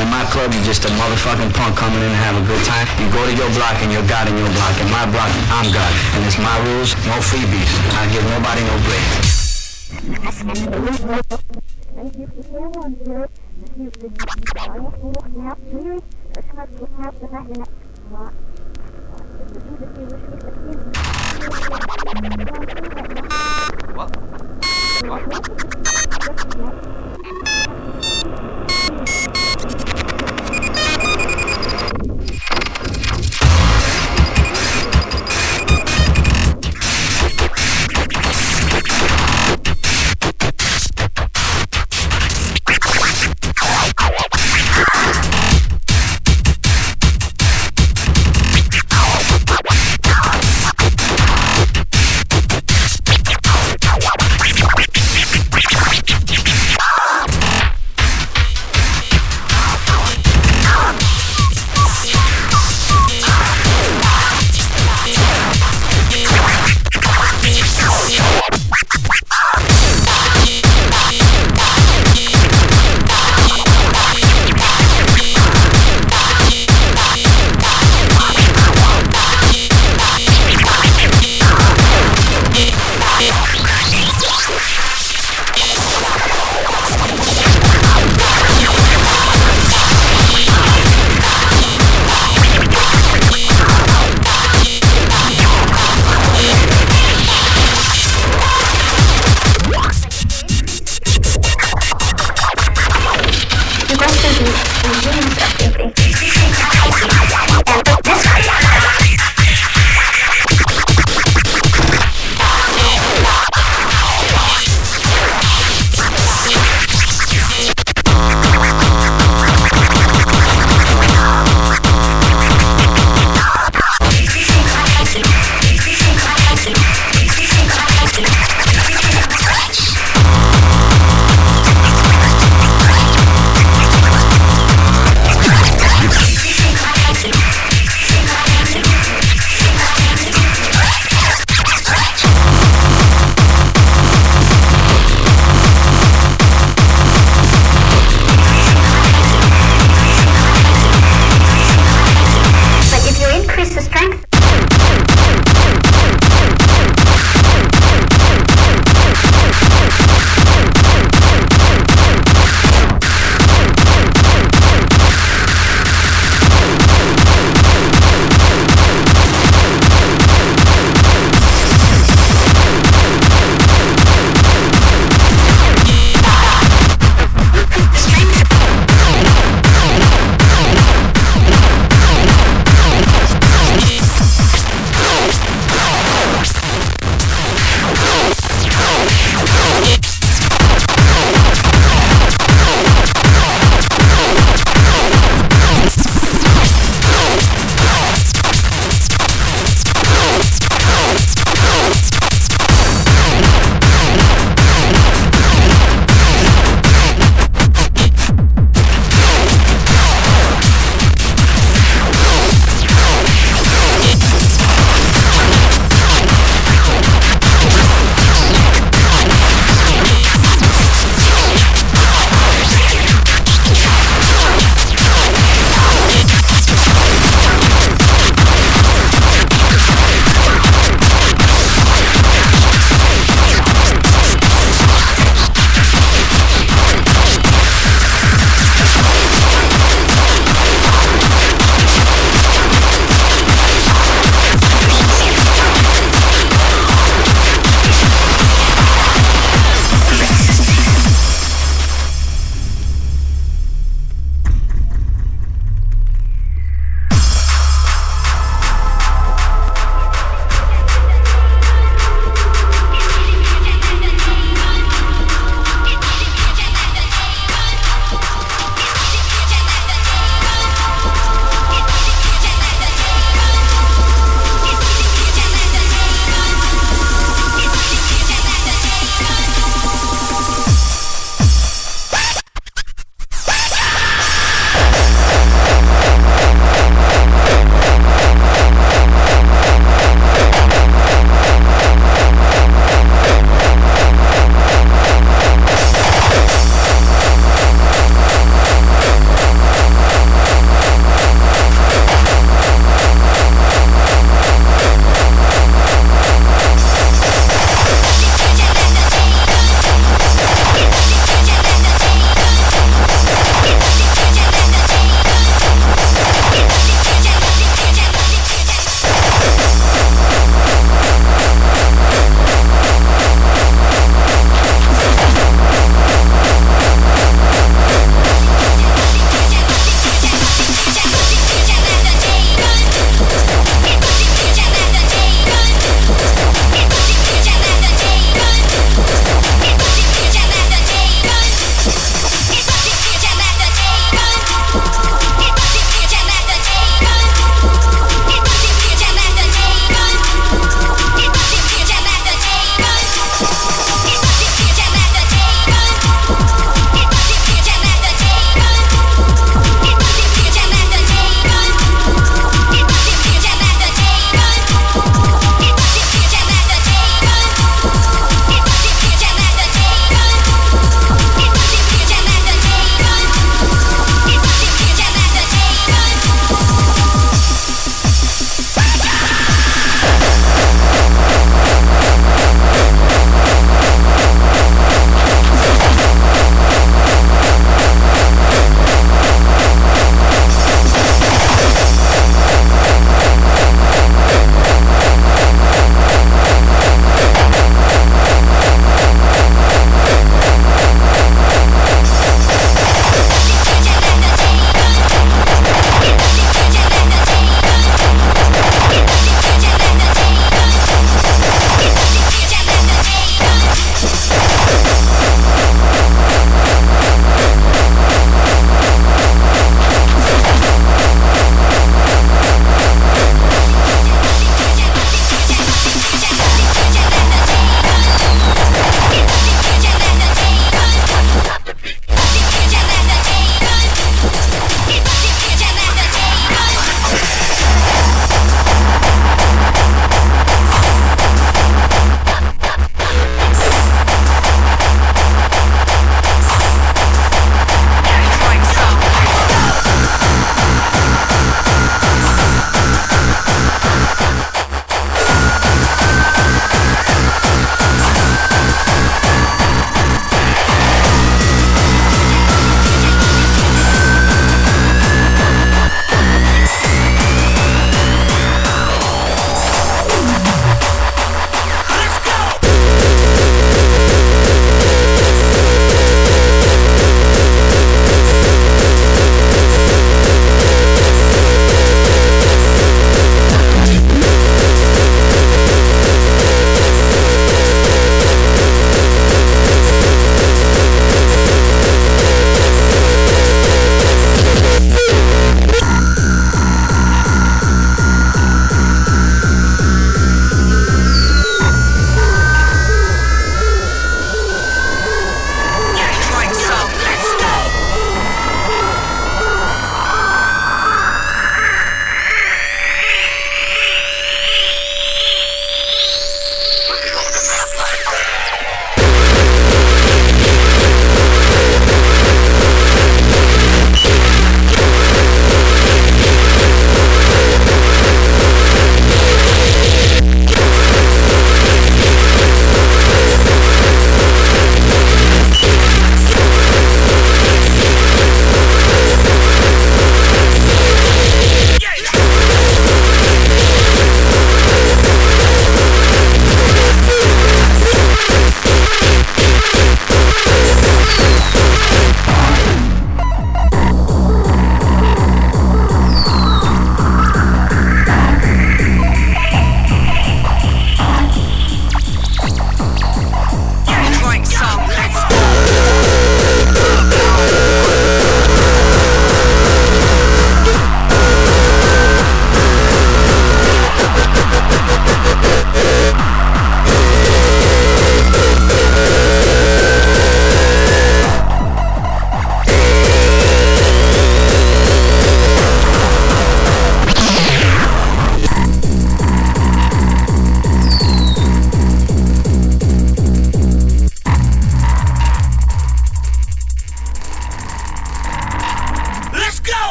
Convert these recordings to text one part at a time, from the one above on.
In my club, you're just a motherfucking punk coming in to have a good time. You go to your block and you're God in your block. In my block, I'm God. And it's my rules, no freebies. I give nobody no break. What? What?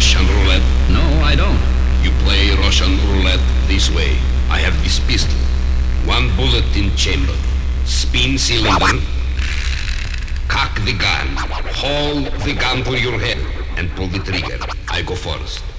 Russian roulette? No, I don't. You play Russian roulette this way. I have this pistol. One bullet in chamber. Spin cylinder. Cock the gun. Hold the gun to your head and pull the trigger. I go first.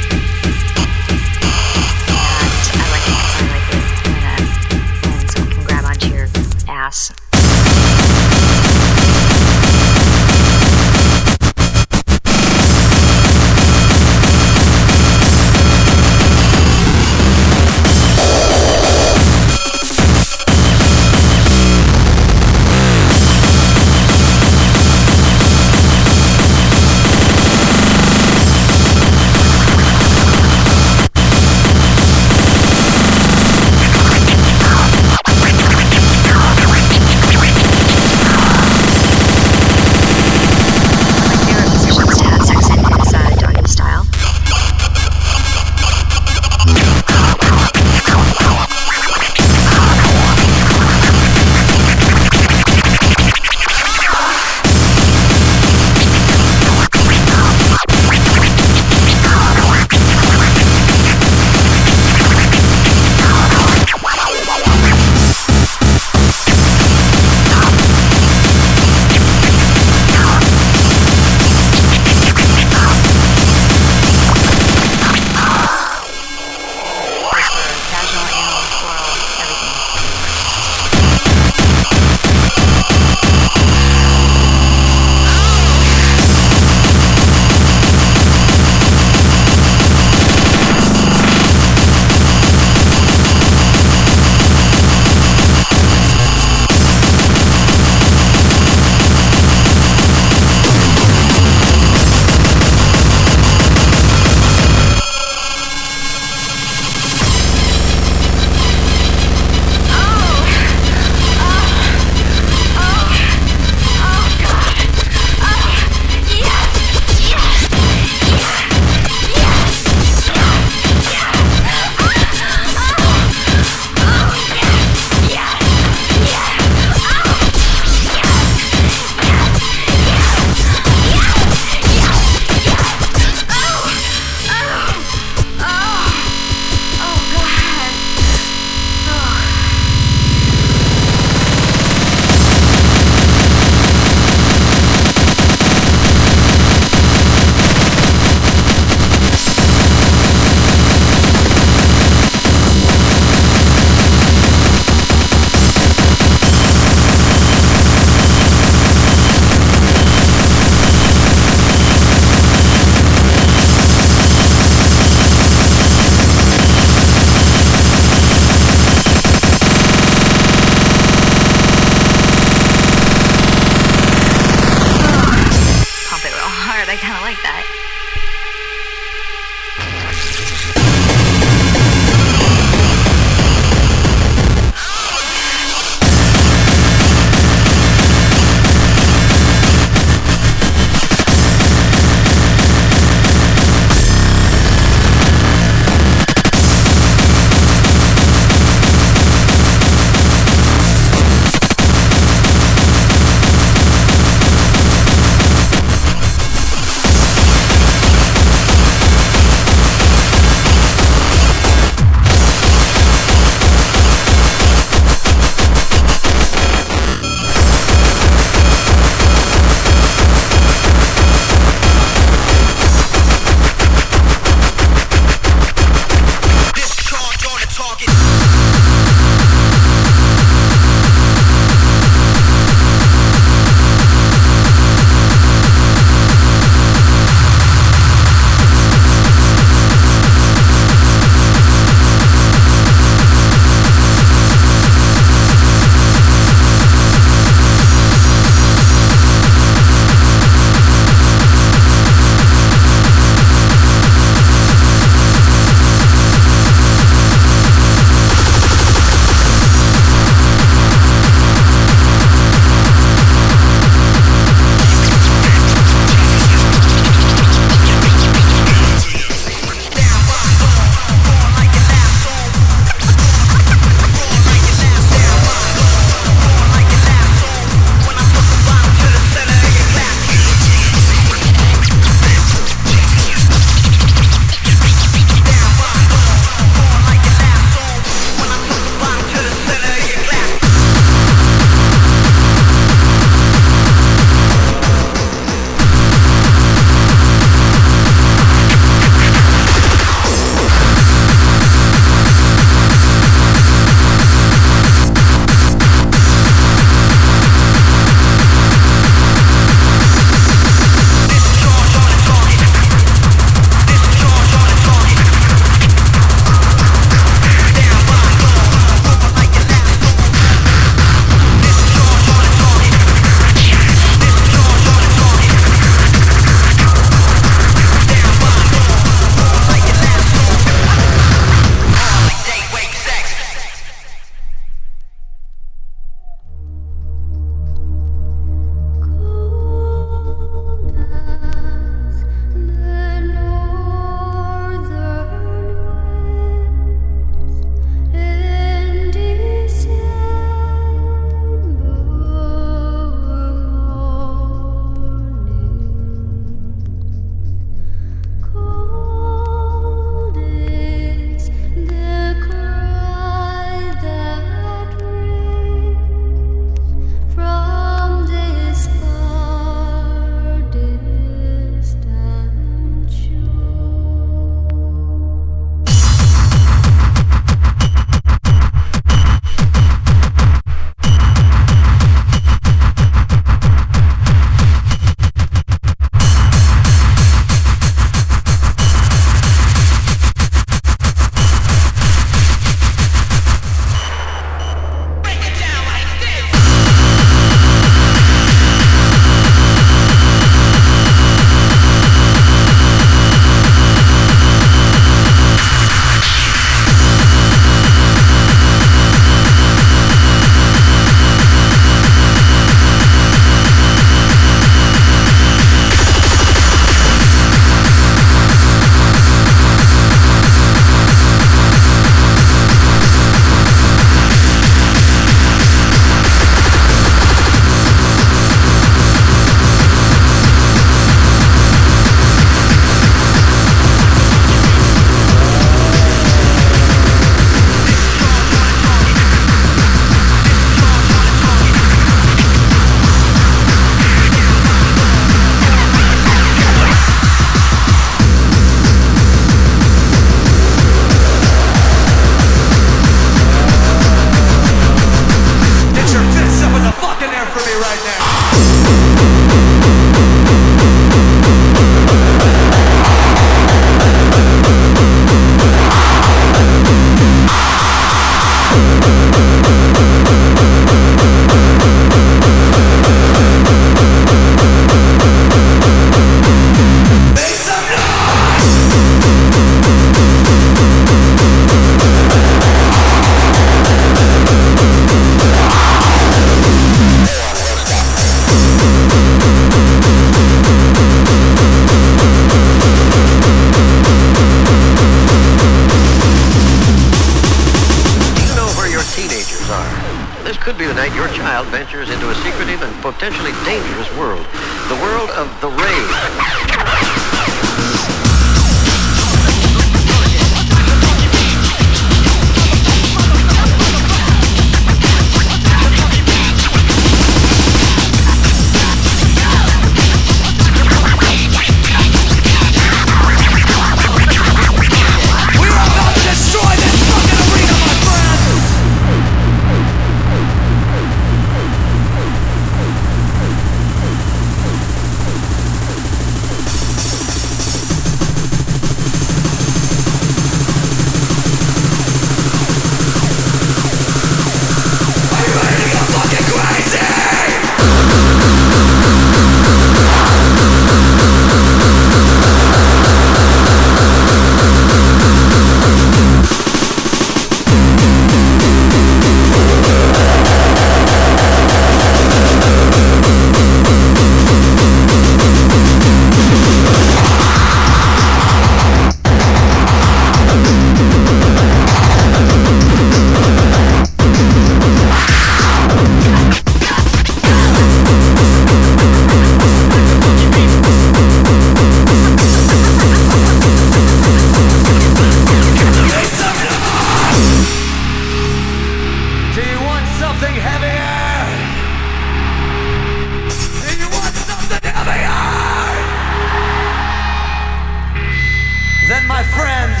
my friends,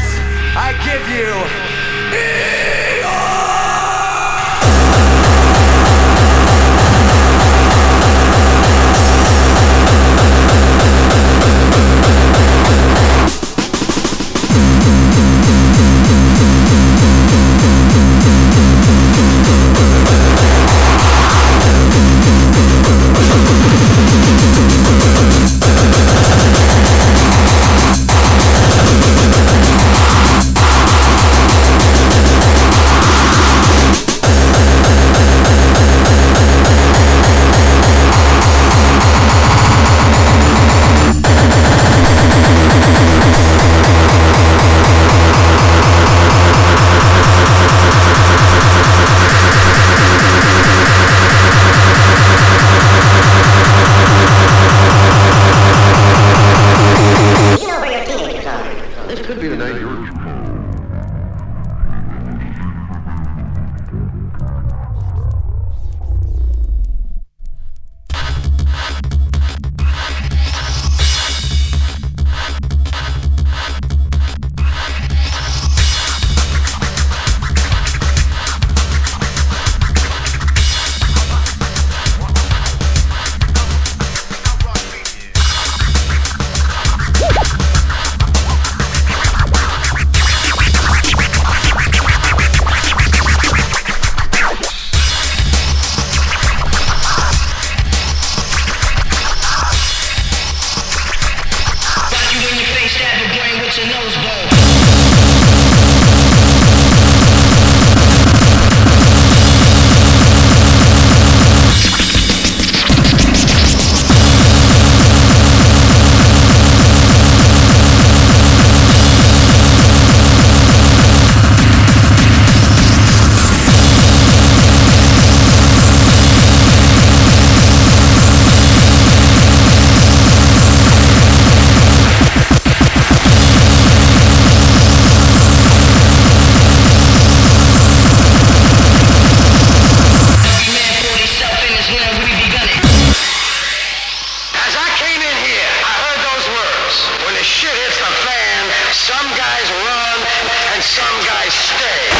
I give you. Some guys run and some guys stay.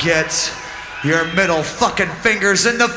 Get your middle fucking fingers in the